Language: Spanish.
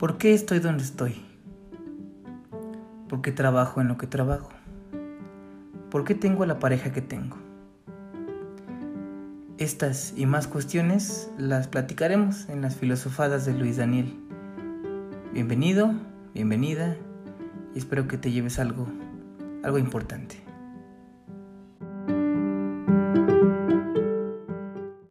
¿Por qué estoy donde estoy? ¿Por qué trabajo en lo que trabajo? ¿Por qué tengo la pareja que tengo? Estas y más cuestiones las platicaremos en las filosofadas de Luis Daniel. Bienvenido, bienvenida y espero que te lleves algo, algo importante.